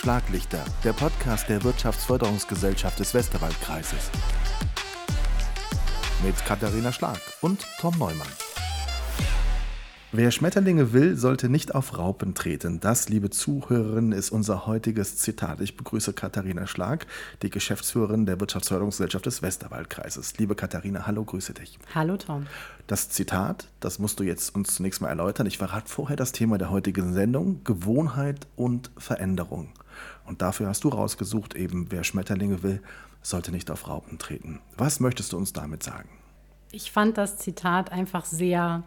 Schlaglichter, der Podcast der Wirtschaftsförderungsgesellschaft des Westerwaldkreises. Mit Katharina Schlag und Tom Neumann. Wer Schmetterlinge will, sollte nicht auf Raupen treten. Das, liebe Zuhörerinnen, ist unser heutiges Zitat. Ich begrüße Katharina Schlag, die Geschäftsführerin der Wirtschaftsförderungsgesellschaft des Westerwaldkreises. Liebe Katharina, hallo, grüße dich. Hallo Tom. Das Zitat, das musst du jetzt uns zunächst mal erläutern. Ich verrate vorher das Thema der heutigen Sendung, Gewohnheit und Veränderung. Und dafür hast du rausgesucht, eben wer Schmetterlinge will, sollte nicht auf Raupen treten. Was möchtest du uns damit sagen? Ich fand das Zitat einfach sehr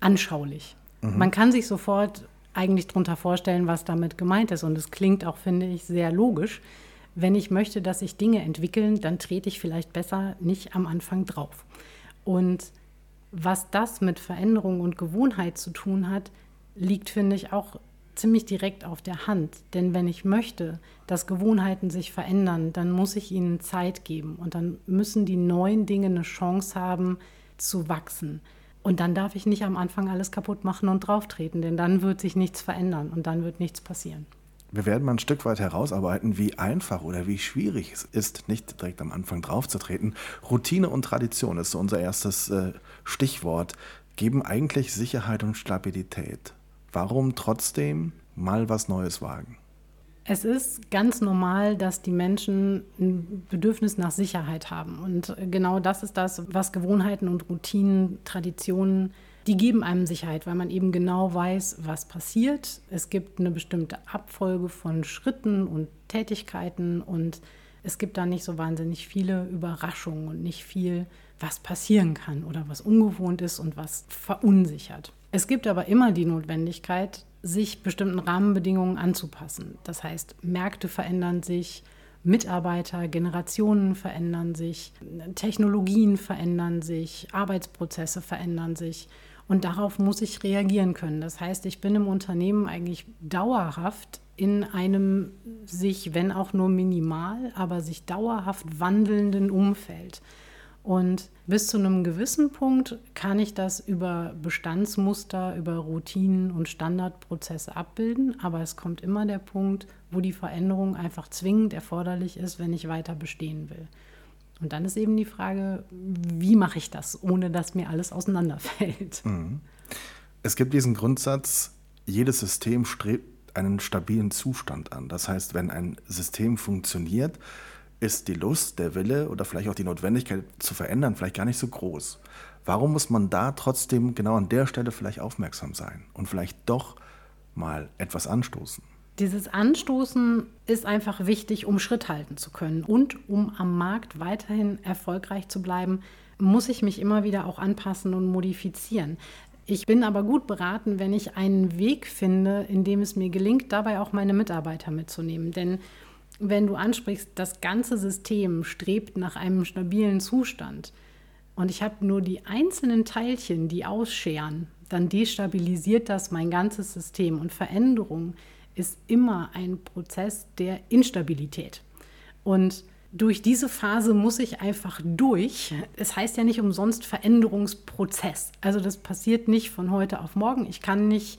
anschaulich. Mhm. Man kann sich sofort eigentlich darunter vorstellen, was damit gemeint ist. Und es klingt auch, finde ich, sehr logisch. Wenn ich möchte, dass sich Dinge entwickeln, dann trete ich vielleicht besser nicht am Anfang drauf. Und was das mit Veränderung und Gewohnheit zu tun hat, liegt, finde ich, auch ziemlich direkt auf der Hand. Denn wenn ich möchte, dass Gewohnheiten sich verändern, dann muss ich ihnen Zeit geben und dann müssen die neuen Dinge eine Chance haben zu wachsen. Und dann darf ich nicht am Anfang alles kaputt machen und drauftreten, denn dann wird sich nichts verändern und dann wird nichts passieren. Wir werden mal ein Stück weit herausarbeiten, wie einfach oder wie schwierig es ist, nicht direkt am Anfang draufzutreten. Routine und Tradition ist so unser erstes äh, Stichwort. Geben eigentlich Sicherheit und Stabilität. Warum trotzdem mal was Neues wagen? Es ist ganz normal, dass die Menschen ein Bedürfnis nach Sicherheit haben. Und genau das ist das, was Gewohnheiten und Routinen, Traditionen, die geben einem Sicherheit, weil man eben genau weiß, was passiert. Es gibt eine bestimmte Abfolge von Schritten und Tätigkeiten und es gibt da nicht so wahnsinnig viele Überraschungen und nicht viel, was passieren kann oder was ungewohnt ist und was verunsichert. Es gibt aber immer die Notwendigkeit, sich bestimmten Rahmenbedingungen anzupassen. Das heißt, Märkte verändern sich, Mitarbeiter, Generationen verändern sich, Technologien verändern sich, Arbeitsprozesse verändern sich. Und darauf muss ich reagieren können. Das heißt, ich bin im Unternehmen eigentlich dauerhaft in einem sich, wenn auch nur minimal, aber sich dauerhaft wandelnden Umfeld. Und bis zu einem gewissen Punkt kann ich das über Bestandsmuster, über Routinen und Standardprozesse abbilden, aber es kommt immer der Punkt, wo die Veränderung einfach zwingend erforderlich ist, wenn ich weiter bestehen will. Und dann ist eben die Frage, wie mache ich das, ohne dass mir alles auseinanderfällt. Mhm. Es gibt diesen Grundsatz, jedes System strebt einen stabilen Zustand an. Das heißt, wenn ein System funktioniert, ist die Lust, der Wille oder vielleicht auch die Notwendigkeit zu verändern vielleicht gar nicht so groß. Warum muss man da trotzdem genau an der Stelle vielleicht aufmerksam sein und vielleicht doch mal etwas anstoßen? Dieses Anstoßen ist einfach wichtig, um Schritt halten zu können und um am Markt weiterhin erfolgreich zu bleiben, muss ich mich immer wieder auch anpassen und modifizieren. Ich bin aber gut beraten, wenn ich einen Weg finde, in dem es mir gelingt, dabei auch meine Mitarbeiter mitzunehmen. Denn wenn du ansprichst, das ganze System strebt nach einem stabilen Zustand und ich habe nur die einzelnen Teilchen, die ausscheren, dann destabilisiert das mein ganzes System und Veränderung ist immer ein Prozess der Instabilität. Und durch diese Phase muss ich einfach durch. Es heißt ja nicht umsonst Veränderungsprozess. Also das passiert nicht von heute auf morgen. Ich kann nicht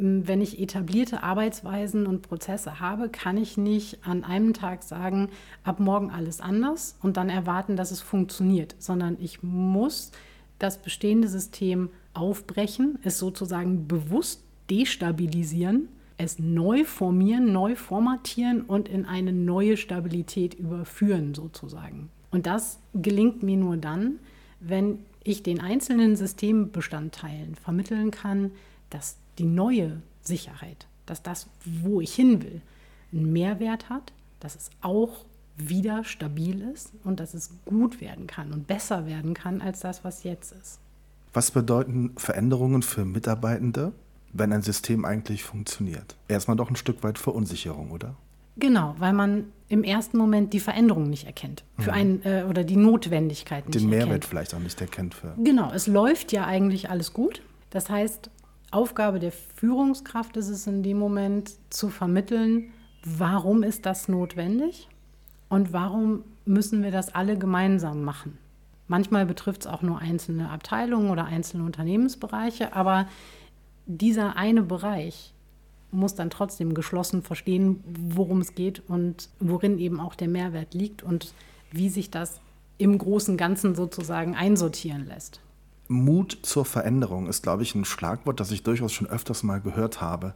wenn ich etablierte Arbeitsweisen und Prozesse habe, kann ich nicht an einem Tag sagen, ab morgen alles anders und dann erwarten, dass es funktioniert, sondern ich muss das bestehende System aufbrechen, es sozusagen bewusst destabilisieren, es neu formieren, neu formatieren und in eine neue Stabilität überführen sozusagen. Und das gelingt mir nur dann, wenn ich den einzelnen Systembestandteilen vermitteln kann, dass die neue Sicherheit, dass das, wo ich hin will, einen Mehrwert hat, dass es auch wieder stabil ist und dass es gut werden kann und besser werden kann als das, was jetzt ist. Was bedeuten Veränderungen für Mitarbeitende, wenn ein System eigentlich funktioniert? Erstmal doch ein Stück weit Verunsicherung, oder? Genau, weil man im ersten Moment die Veränderung nicht erkennt für mhm. einen äh, oder die Notwendigkeit nicht Den erkennt. Mehrwert vielleicht auch nicht erkennt für. Genau, es läuft ja eigentlich alles gut. Das heißt, Aufgabe der Führungskraft ist es in dem Moment zu vermitteln, warum ist das notwendig und warum müssen wir das alle gemeinsam machen. Manchmal betrifft es auch nur einzelne Abteilungen oder einzelne Unternehmensbereiche, aber dieser eine Bereich muss dann trotzdem geschlossen verstehen, worum es geht und worin eben auch der Mehrwert liegt und wie sich das im großen Ganzen sozusagen einsortieren lässt. Mut zur Veränderung ist, glaube ich, ein Schlagwort, das ich durchaus schon öfters mal gehört habe.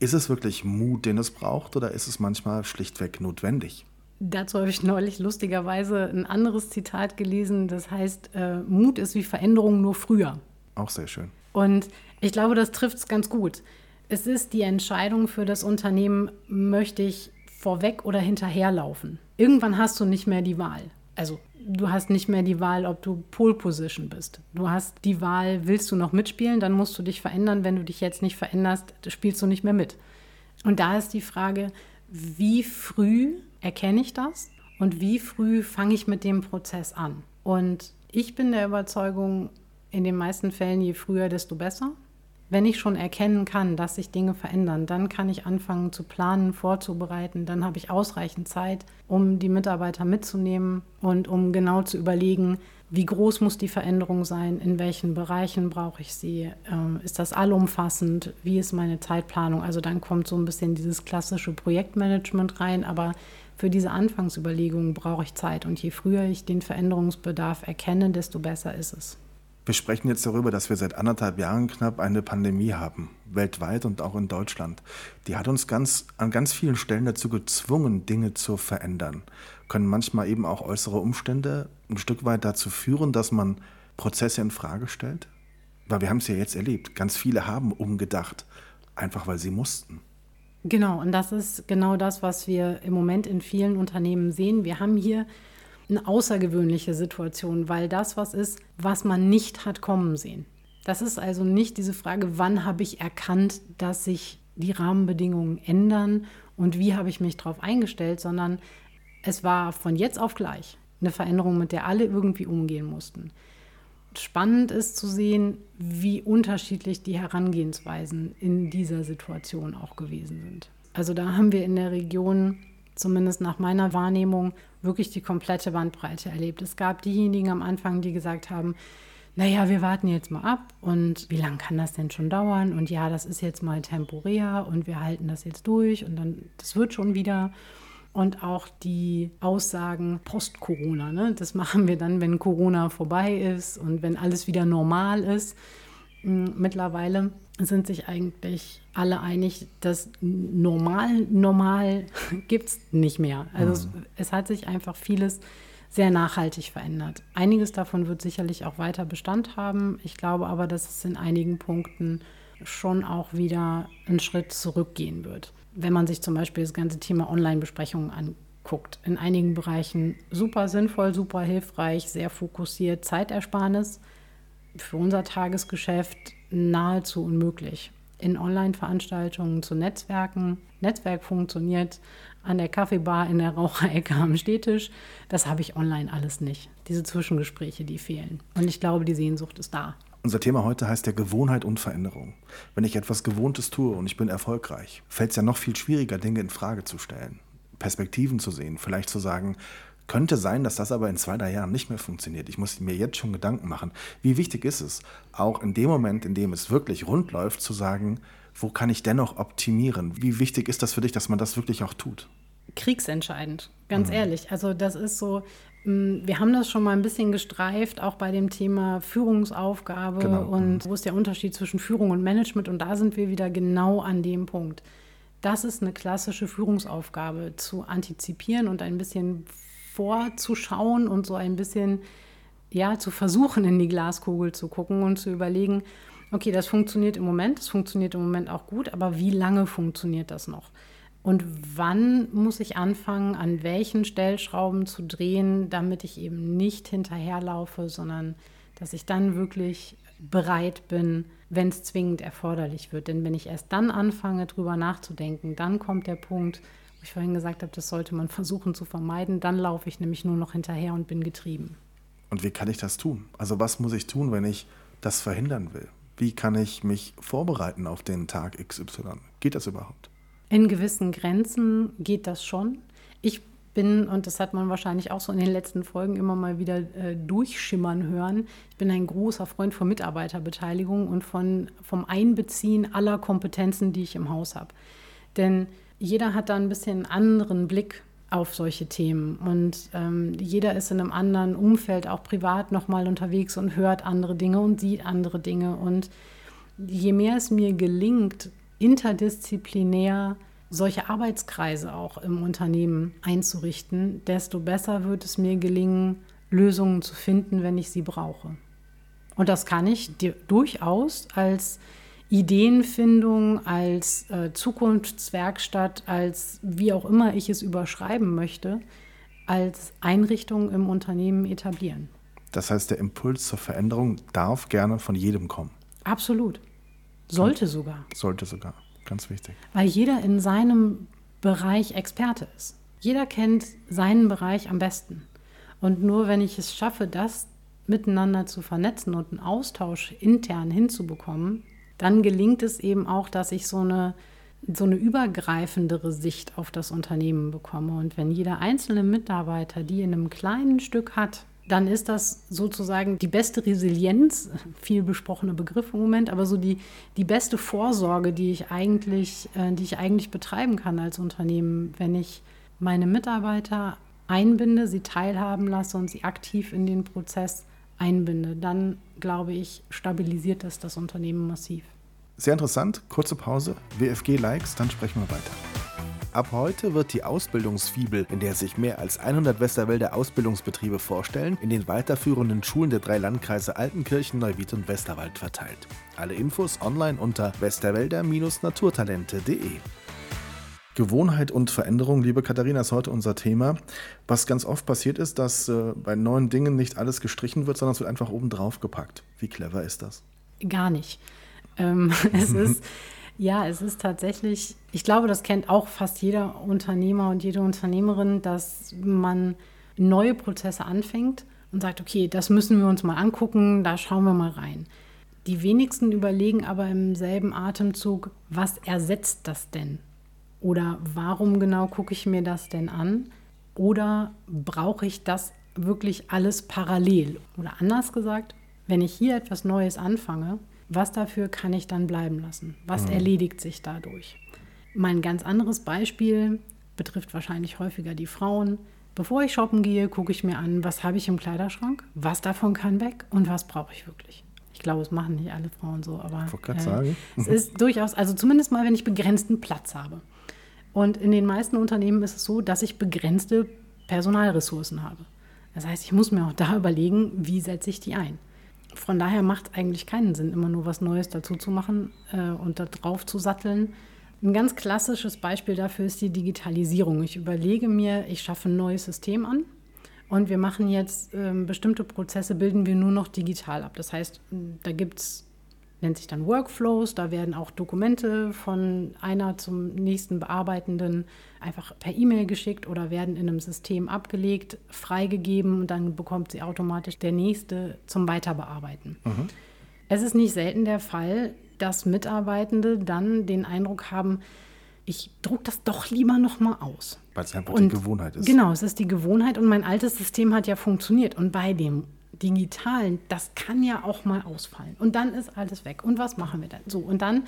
Ist es wirklich Mut, den es braucht, oder ist es manchmal schlichtweg notwendig? Dazu habe ich neulich lustigerweise ein anderes Zitat gelesen, das heißt, äh, Mut ist wie Veränderung nur früher. Auch sehr schön. Und ich glaube, das trifft es ganz gut. Es ist die Entscheidung für das Unternehmen, möchte ich vorweg oder hinterherlaufen. Irgendwann hast du nicht mehr die Wahl. Also du hast nicht mehr die Wahl, ob du Pole Position bist. Du hast die Wahl, willst du noch mitspielen, dann musst du dich verändern. Wenn du dich jetzt nicht veränderst, spielst du nicht mehr mit. Und da ist die Frage, wie früh erkenne ich das und wie früh fange ich mit dem Prozess an? Und ich bin der Überzeugung, in den meisten Fällen, je früher, desto besser. Wenn ich schon erkennen kann, dass sich Dinge verändern, dann kann ich anfangen zu planen, vorzubereiten. Dann habe ich ausreichend Zeit, um die Mitarbeiter mitzunehmen und um genau zu überlegen, wie groß muss die Veränderung sein, in welchen Bereichen brauche ich sie, ähm, ist das allumfassend, wie ist meine Zeitplanung. Also dann kommt so ein bisschen dieses klassische Projektmanagement rein, aber für diese Anfangsüberlegungen brauche ich Zeit und je früher ich den Veränderungsbedarf erkenne, desto besser ist es. Wir sprechen jetzt darüber, dass wir seit anderthalb Jahren knapp eine Pandemie haben, weltweit und auch in Deutschland. Die hat uns ganz, an ganz vielen Stellen dazu gezwungen, Dinge zu verändern. Können manchmal eben auch äußere Umstände ein Stück weit dazu führen, dass man Prozesse in Frage stellt? Weil wir haben es ja jetzt erlebt. Ganz viele haben umgedacht, einfach weil sie mussten. Genau, und das ist genau das, was wir im Moment in vielen Unternehmen sehen. Wir haben hier eine außergewöhnliche Situation, weil das was ist, was man nicht hat kommen sehen. Das ist also nicht diese Frage, wann habe ich erkannt, dass sich die Rahmenbedingungen ändern und wie habe ich mich darauf eingestellt, sondern es war von jetzt auf gleich eine Veränderung, mit der alle irgendwie umgehen mussten. Spannend ist zu sehen, wie unterschiedlich die Herangehensweisen in dieser Situation auch gewesen sind. Also da haben wir in der Region zumindest nach meiner Wahrnehmung, wirklich die komplette Bandbreite erlebt. Es gab diejenigen am Anfang, die gesagt haben, naja, wir warten jetzt mal ab und wie lange kann das denn schon dauern? Und ja, das ist jetzt mal temporär und wir halten das jetzt durch und dann, das wird schon wieder. Und auch die Aussagen post-Corona, ne? das machen wir dann, wenn Corona vorbei ist und wenn alles wieder normal ist. Mittlerweile sind sich eigentlich alle einig, dass normal, normal gibt es nicht mehr. Also mhm. es, es hat sich einfach vieles sehr nachhaltig verändert. Einiges davon wird sicherlich auch weiter Bestand haben. Ich glaube aber, dass es in einigen Punkten schon auch wieder einen Schritt zurückgehen wird. Wenn man sich zum Beispiel das ganze Thema Online-Besprechungen anguckt, in einigen Bereichen super sinnvoll, super hilfreich, sehr fokussiert, Zeitersparnis. Für unser Tagesgeschäft nahezu unmöglich. In Online-Veranstaltungen zu Netzwerken. Netzwerk funktioniert an der Kaffeebar, in der Raucherecke am Städtisch. Das habe ich online alles nicht. Diese Zwischengespräche, die fehlen. Und ich glaube, die Sehnsucht ist da. Unser Thema heute heißt ja Gewohnheit und Veränderung. Wenn ich etwas Gewohntes tue und ich bin erfolgreich, fällt es ja noch viel schwieriger, Dinge in Frage zu stellen, Perspektiven zu sehen, vielleicht zu sagen, könnte sein, dass das aber in zwei, drei Jahren nicht mehr funktioniert. Ich muss mir jetzt schon Gedanken machen. Wie wichtig ist es, auch in dem Moment, in dem es wirklich rund läuft, zu sagen, wo kann ich dennoch optimieren? Wie wichtig ist das für dich, dass man das wirklich auch tut? Kriegsentscheidend, ganz mhm. ehrlich. Also das ist so, mm, wir haben das schon mal ein bisschen gestreift, auch bei dem Thema Führungsaufgabe genau. und mhm. wo ist der Unterschied zwischen Führung und Management und da sind wir wieder genau an dem Punkt. Das ist eine klassische Führungsaufgabe, zu antizipieren und ein bisschen vorzuschauen und so ein bisschen ja zu versuchen, in die Glaskugel zu gucken und zu überlegen, okay, das funktioniert im Moment, das funktioniert im Moment auch gut, aber wie lange funktioniert das noch? Und wann muss ich anfangen, an welchen Stellschrauben zu drehen, damit ich eben nicht hinterherlaufe, sondern dass ich dann wirklich bereit bin, wenn es zwingend erforderlich wird. Denn wenn ich erst dann anfange, drüber nachzudenken, dann kommt der Punkt, ich vorhin gesagt habe, das sollte man versuchen zu vermeiden. Dann laufe ich nämlich nur noch hinterher und bin getrieben. Und wie kann ich das tun? Also was muss ich tun, wenn ich das verhindern will? Wie kann ich mich vorbereiten auf den Tag XY? Geht das überhaupt? In gewissen Grenzen geht das schon. Ich bin, und das hat man wahrscheinlich auch so in den letzten Folgen immer mal wieder äh, durchschimmern hören, ich bin ein großer Freund von Mitarbeiterbeteiligung und von, vom Einbeziehen aller Kompetenzen, die ich im Haus habe. Denn jeder hat da ein bisschen einen anderen Blick auf solche Themen und ähm, jeder ist in einem anderen Umfeld, auch privat nochmal unterwegs und hört andere Dinge und sieht andere Dinge. Und je mehr es mir gelingt, interdisziplinär solche Arbeitskreise auch im Unternehmen einzurichten, desto besser wird es mir gelingen, Lösungen zu finden, wenn ich sie brauche. Und das kann ich durchaus als Ideenfindung, als äh, Zukunftswerkstatt, als wie auch immer ich es überschreiben möchte, als Einrichtung im Unternehmen etablieren. Das heißt, der Impuls zur Veränderung darf gerne von jedem kommen. Absolut. Sollte sogar. Sollte sogar. Ganz wichtig. Weil jeder in seinem Bereich Experte ist. Jeder kennt seinen Bereich am besten. Und nur wenn ich es schaffe, das miteinander zu vernetzen und einen Austausch intern hinzubekommen, dann gelingt es eben auch, dass ich so eine, so eine übergreifendere Sicht auf das Unternehmen bekomme. Und wenn jeder einzelne Mitarbeiter die in einem kleinen Stück hat, dann ist das sozusagen die beste Resilienz, viel besprochener Begriff im Moment, aber so die, die beste Vorsorge, die ich, eigentlich, äh, die ich eigentlich betreiben kann als Unternehmen, wenn ich meine Mitarbeiter einbinde, sie teilhaben lasse und sie aktiv in den Prozess einbinde. Dann, glaube ich, stabilisiert das das Unternehmen massiv. Sehr interessant. Kurze Pause. WFG-Likes, dann sprechen wir weiter. Ab heute wird die Ausbildungsfibel, in der sich mehr als 100 Westerwälder Ausbildungsbetriebe vorstellen, in den weiterführenden Schulen der drei Landkreise Altenkirchen, Neuwied und Westerwald verteilt. Alle Infos online unter westerwälder-naturtalente.de. Gewohnheit und Veränderung, liebe Katharina, ist heute unser Thema. Was ganz oft passiert ist, dass äh, bei neuen Dingen nicht alles gestrichen wird, sondern es wird einfach oben drauf gepackt. Wie clever ist das? Gar nicht. Ähm, es ist ja, es ist tatsächlich, ich glaube, das kennt auch fast jeder Unternehmer und jede Unternehmerin, dass man neue Prozesse anfängt und sagt, okay, das müssen wir uns mal angucken, da schauen wir mal rein. Die wenigsten überlegen aber im selben Atemzug, was ersetzt das denn? Oder warum genau gucke ich mir das denn an? Oder brauche ich das wirklich alles parallel? Oder anders gesagt, wenn ich hier etwas Neues anfange, was dafür kann ich dann bleiben lassen? Was mhm. erledigt sich dadurch? Mein ganz anderes Beispiel betrifft wahrscheinlich häufiger die Frauen. Bevor ich shoppen gehe, gucke ich mir an, was habe ich im Kleiderschrank, was davon kann weg und was brauche ich wirklich. Ich glaube, es machen nicht alle Frauen so, aber äh, sagen. es ist durchaus, also zumindest mal, wenn ich begrenzten Platz habe. Und in den meisten Unternehmen ist es so, dass ich begrenzte Personalressourcen habe. Das heißt, ich muss mir auch da überlegen, wie setze ich die ein von daher macht es eigentlich keinen Sinn, immer nur was Neues dazu zu machen äh, und da drauf zu satteln. Ein ganz klassisches Beispiel dafür ist die Digitalisierung. Ich überlege mir, ich schaffe ein neues System an und wir machen jetzt äh, bestimmte Prozesse, bilden wir nur noch digital ab. Das heißt, da gibt es nennt sich dann Workflows. Da werden auch Dokumente von einer zum nächsten Bearbeitenden einfach per E-Mail geschickt oder werden in einem System abgelegt, freigegeben und dann bekommt sie automatisch der nächste zum Weiterbearbeiten. Mhm. Es ist nicht selten der Fall, dass Mitarbeitende dann den Eindruck haben, ich drucke das doch lieber nochmal aus. Weil es einfach und, die Gewohnheit ist. Genau, es ist die Gewohnheit und mein altes System hat ja funktioniert. Und bei dem Digitalen, das kann ja auch mal ausfallen. Und dann ist alles weg. Und was machen wir dann? So, und dann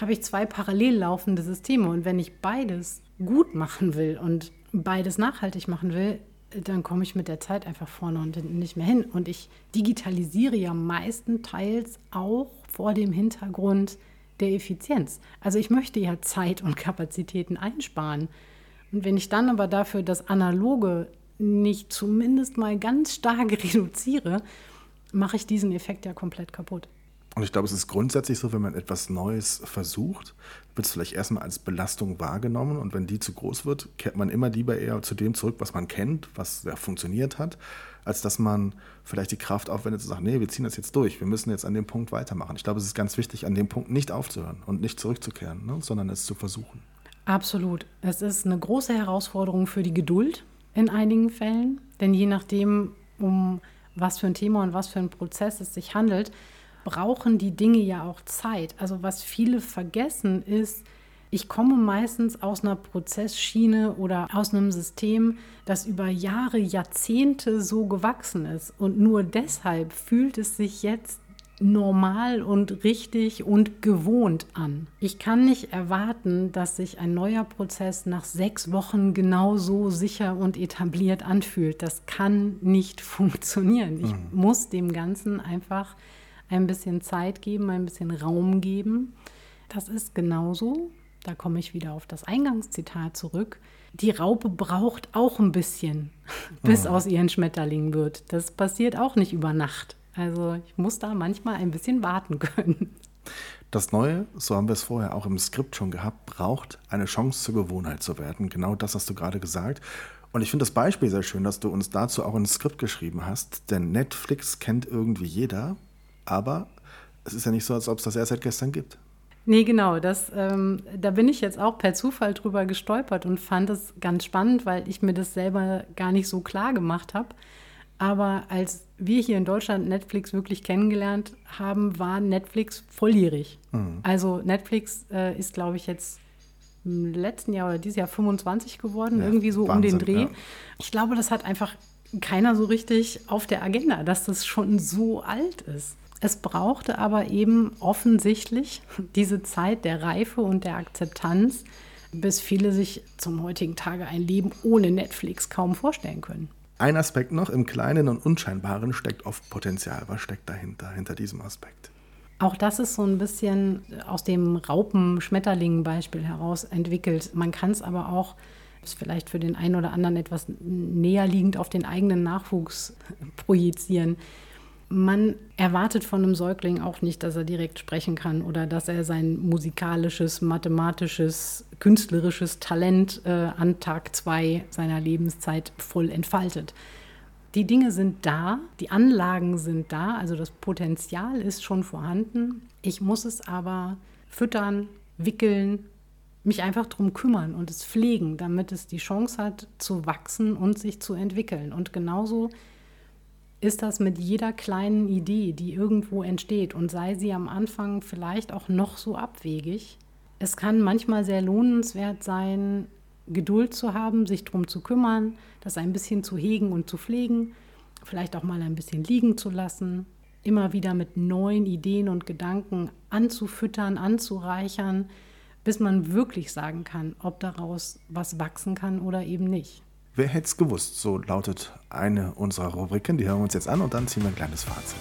habe ich zwei parallel laufende Systeme. Und wenn ich beides gut machen will und beides nachhaltig machen will, dann komme ich mit der Zeit einfach vorne und hinten nicht mehr hin. Und ich digitalisiere ja meistenteils auch vor dem Hintergrund der Effizienz. Also ich möchte ja Zeit und Kapazitäten einsparen. Und wenn ich dann aber dafür das Analoge nicht zumindest mal ganz stark reduziere, mache ich diesen Effekt ja komplett kaputt. Und ich glaube, es ist grundsätzlich so, wenn man etwas Neues versucht, wird es vielleicht erstmal als Belastung wahrgenommen und wenn die zu groß wird, kehrt man immer lieber eher zu dem zurück, was man kennt, was ja funktioniert hat, als dass man vielleicht die Kraft aufwendet zu sagen, nee, wir ziehen das jetzt durch, wir müssen jetzt an dem Punkt weitermachen. Ich glaube, es ist ganz wichtig, an dem Punkt nicht aufzuhören und nicht zurückzukehren, ne, sondern es zu versuchen. Absolut. Es ist eine große Herausforderung für die Geduld, in einigen Fällen, denn je nachdem, um was für ein Thema und was für ein Prozess es sich handelt, brauchen die Dinge ja auch Zeit. Also was viele vergessen ist, Ich komme meistens aus einer Prozessschiene oder aus einem System, das über Jahre, Jahrzehnte so gewachsen ist. Und nur deshalb fühlt es sich jetzt normal und richtig und gewohnt an. Ich kann nicht erwarten, dass sich ein neuer Prozess nach sechs Wochen genauso sicher und etabliert anfühlt. Das kann nicht funktionieren. Ich mhm. muss dem Ganzen einfach ein bisschen Zeit geben, ein bisschen Raum geben. Das ist genauso. Da komme ich wieder auf das Eingangszitat zurück. Die Raupe braucht auch ein bisschen, bis mhm. aus ihren Schmetterlingen wird. Das passiert auch nicht über Nacht. Also ich muss da manchmal ein bisschen warten können. Das Neue, so haben wir es vorher auch im Skript schon gehabt, braucht eine Chance zur Gewohnheit zu werden. Genau das hast du gerade gesagt. Und ich finde das Beispiel sehr schön, dass du uns dazu auch ein Skript geschrieben hast. Denn Netflix kennt irgendwie jeder, aber es ist ja nicht so, als ob es das erst seit gestern gibt. Nee, genau. Das, ähm, da bin ich jetzt auch per Zufall drüber gestolpert und fand es ganz spannend, weil ich mir das selber gar nicht so klar gemacht habe. Aber als wir hier in Deutschland Netflix wirklich kennengelernt haben, war Netflix volljährig. Mhm. Also Netflix äh, ist, glaube ich, jetzt im letzten Jahr oder dieses Jahr 25 geworden, ja, irgendwie so Wahnsinn, um den Dreh. Ja. Ich glaube, das hat einfach keiner so richtig auf der Agenda, dass das schon so alt ist. Es brauchte aber eben offensichtlich diese Zeit der Reife und der Akzeptanz, bis viele sich zum heutigen Tage ein Leben ohne Netflix kaum vorstellen können. Ein Aspekt noch, im Kleinen und Unscheinbaren steckt oft Potenzial. Was steckt dahinter, hinter diesem Aspekt? Auch das ist so ein bisschen aus dem Raupen-Schmetterlingen-Beispiel heraus entwickelt. Man kann es aber auch, ist vielleicht für den einen oder anderen etwas näher liegend, auf den eigenen Nachwuchs projizieren. Man erwartet von einem Säugling auch nicht, dass er direkt sprechen kann oder dass er sein musikalisches, mathematisches, künstlerisches Talent äh, an Tag zwei seiner Lebenszeit voll entfaltet. Die Dinge sind da, die Anlagen sind da, also das Potenzial ist schon vorhanden. Ich muss es aber füttern, wickeln, mich einfach darum kümmern und es pflegen, damit es die Chance hat zu wachsen und sich zu entwickeln. Und genauso ist das mit jeder kleinen Idee, die irgendwo entsteht und sei sie am Anfang vielleicht auch noch so abwegig. Es kann manchmal sehr lohnenswert sein, Geduld zu haben, sich darum zu kümmern, das ein bisschen zu hegen und zu pflegen, vielleicht auch mal ein bisschen liegen zu lassen, immer wieder mit neuen Ideen und Gedanken anzufüttern, anzureichern, bis man wirklich sagen kann, ob daraus was wachsen kann oder eben nicht. Wer hätte es gewusst? So lautet eine unserer Rubriken. Die hören wir uns jetzt an und dann ziehen wir ein kleines Fazit.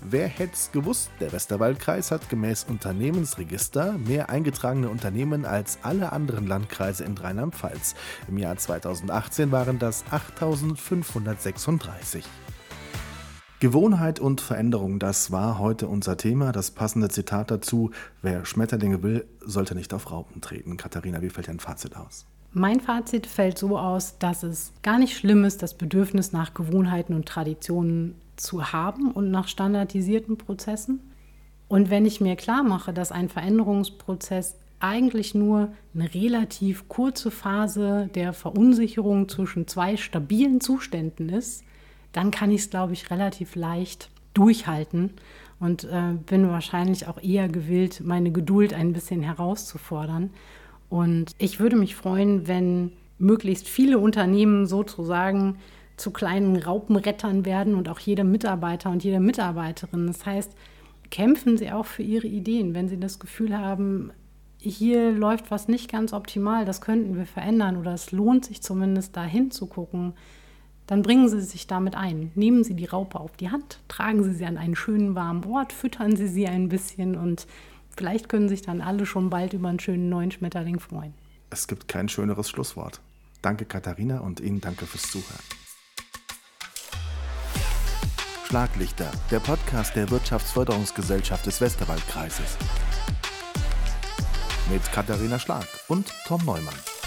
Wer hätte es gewusst? Der Westerwaldkreis hat gemäß Unternehmensregister mehr eingetragene Unternehmen als alle anderen Landkreise in Rheinland-Pfalz. Im Jahr 2018 waren das 8536. Gewohnheit und Veränderung, das war heute unser Thema. Das passende Zitat dazu, wer Schmetterlinge will, sollte nicht auf Raupen treten. Katharina, wie fällt dein Fazit aus? Mein Fazit fällt so aus, dass es gar nicht schlimm ist, das Bedürfnis nach Gewohnheiten und Traditionen zu haben und nach standardisierten Prozessen. Und wenn ich mir klar mache, dass ein Veränderungsprozess eigentlich nur eine relativ kurze Phase der Verunsicherung zwischen zwei stabilen Zuständen ist, dann kann ich es, glaube ich, relativ leicht durchhalten und äh, bin wahrscheinlich auch eher gewillt, meine Geduld ein bisschen herauszufordern. Und ich würde mich freuen, wenn möglichst viele Unternehmen sozusagen zu kleinen Raupenrettern werden und auch jeder Mitarbeiter und jede Mitarbeiterin. Das heißt, kämpfen Sie auch für Ihre Ideen, wenn Sie das Gefühl haben, hier läuft was nicht ganz optimal, das könnten wir verändern oder es lohnt sich zumindest da hinzugucken, dann bringen Sie sich damit ein. Nehmen Sie die Raupe auf die Hand, tragen Sie sie an einen schönen warmen Ort, füttern Sie sie ein bisschen und Vielleicht können sich dann alle schon bald über einen schönen neuen Schmetterling freuen. Es gibt kein schöneres Schlusswort. Danke Katharina und Ihnen danke fürs Zuhören. Schlaglichter, der Podcast der Wirtschaftsförderungsgesellschaft des Westerwaldkreises. Mit Katharina Schlag und Tom Neumann.